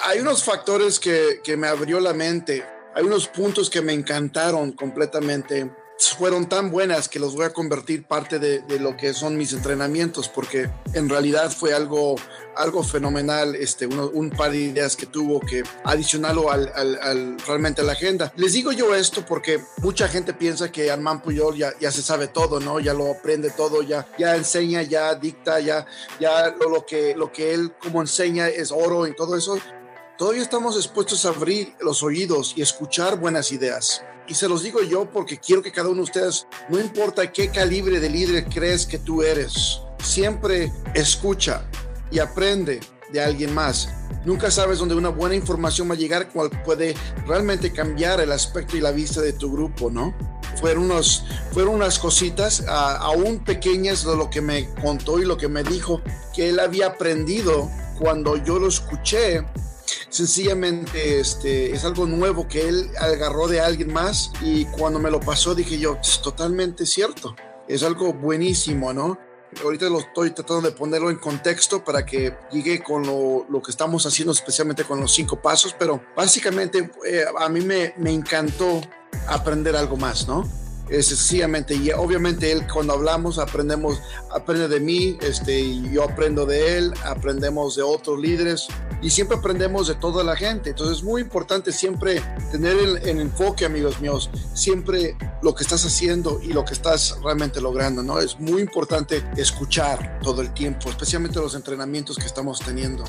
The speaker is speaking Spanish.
Hay unos factores que, que me abrió la mente, hay unos puntos que me encantaron completamente fueron tan buenas que los voy a convertir parte de, lo que son mis entrenamientos, porque en realidad fue algo, algo fenomenal, este, un par de ideas que tuvo que adicionarlo al, al, realmente a la agenda. Les digo yo esto porque mucha gente piensa que Armand Puyol ya, ya se sabe todo, ¿no? Ya lo aprende todo, ya, ya enseña, ya dicta, ya, ya lo, lo, que, lo que él como enseña es oro y todo eso. Todavía estamos dispuestos a abrir los oídos y escuchar buenas ideas. Y se los digo yo porque quiero que cada uno de ustedes, no importa qué calibre de líder crees que tú eres, siempre escucha y aprende de alguien más. Nunca sabes dónde una buena información va a llegar, cual puede realmente cambiar el aspecto y la vista de tu grupo, ¿no? Fueron, unos, fueron unas cositas, aún pequeñas, de lo que me contó y lo que me dijo, que él había aprendido cuando yo lo escuché sencillamente este, es algo nuevo que él agarró de alguien más y cuando me lo pasó dije yo, es totalmente cierto, es algo buenísimo, ¿no? Ahorita lo estoy tratando de ponerlo en contexto para que llegue con lo, lo que estamos haciendo, especialmente con los cinco pasos, pero básicamente eh, a mí me, me encantó aprender algo más, ¿no? Sencillamente y obviamente él cuando hablamos aprendemos aprende de mí este yo aprendo de él aprendemos de otros líderes y siempre aprendemos de toda la gente. Entonces es muy importante siempre tener el, enfoque amigos míos siempre lo que estás haciendo y lo que estás realmente logrando no es muy importante escuchar todo el tiempo especialmente los entrenamientos que estamos teniendo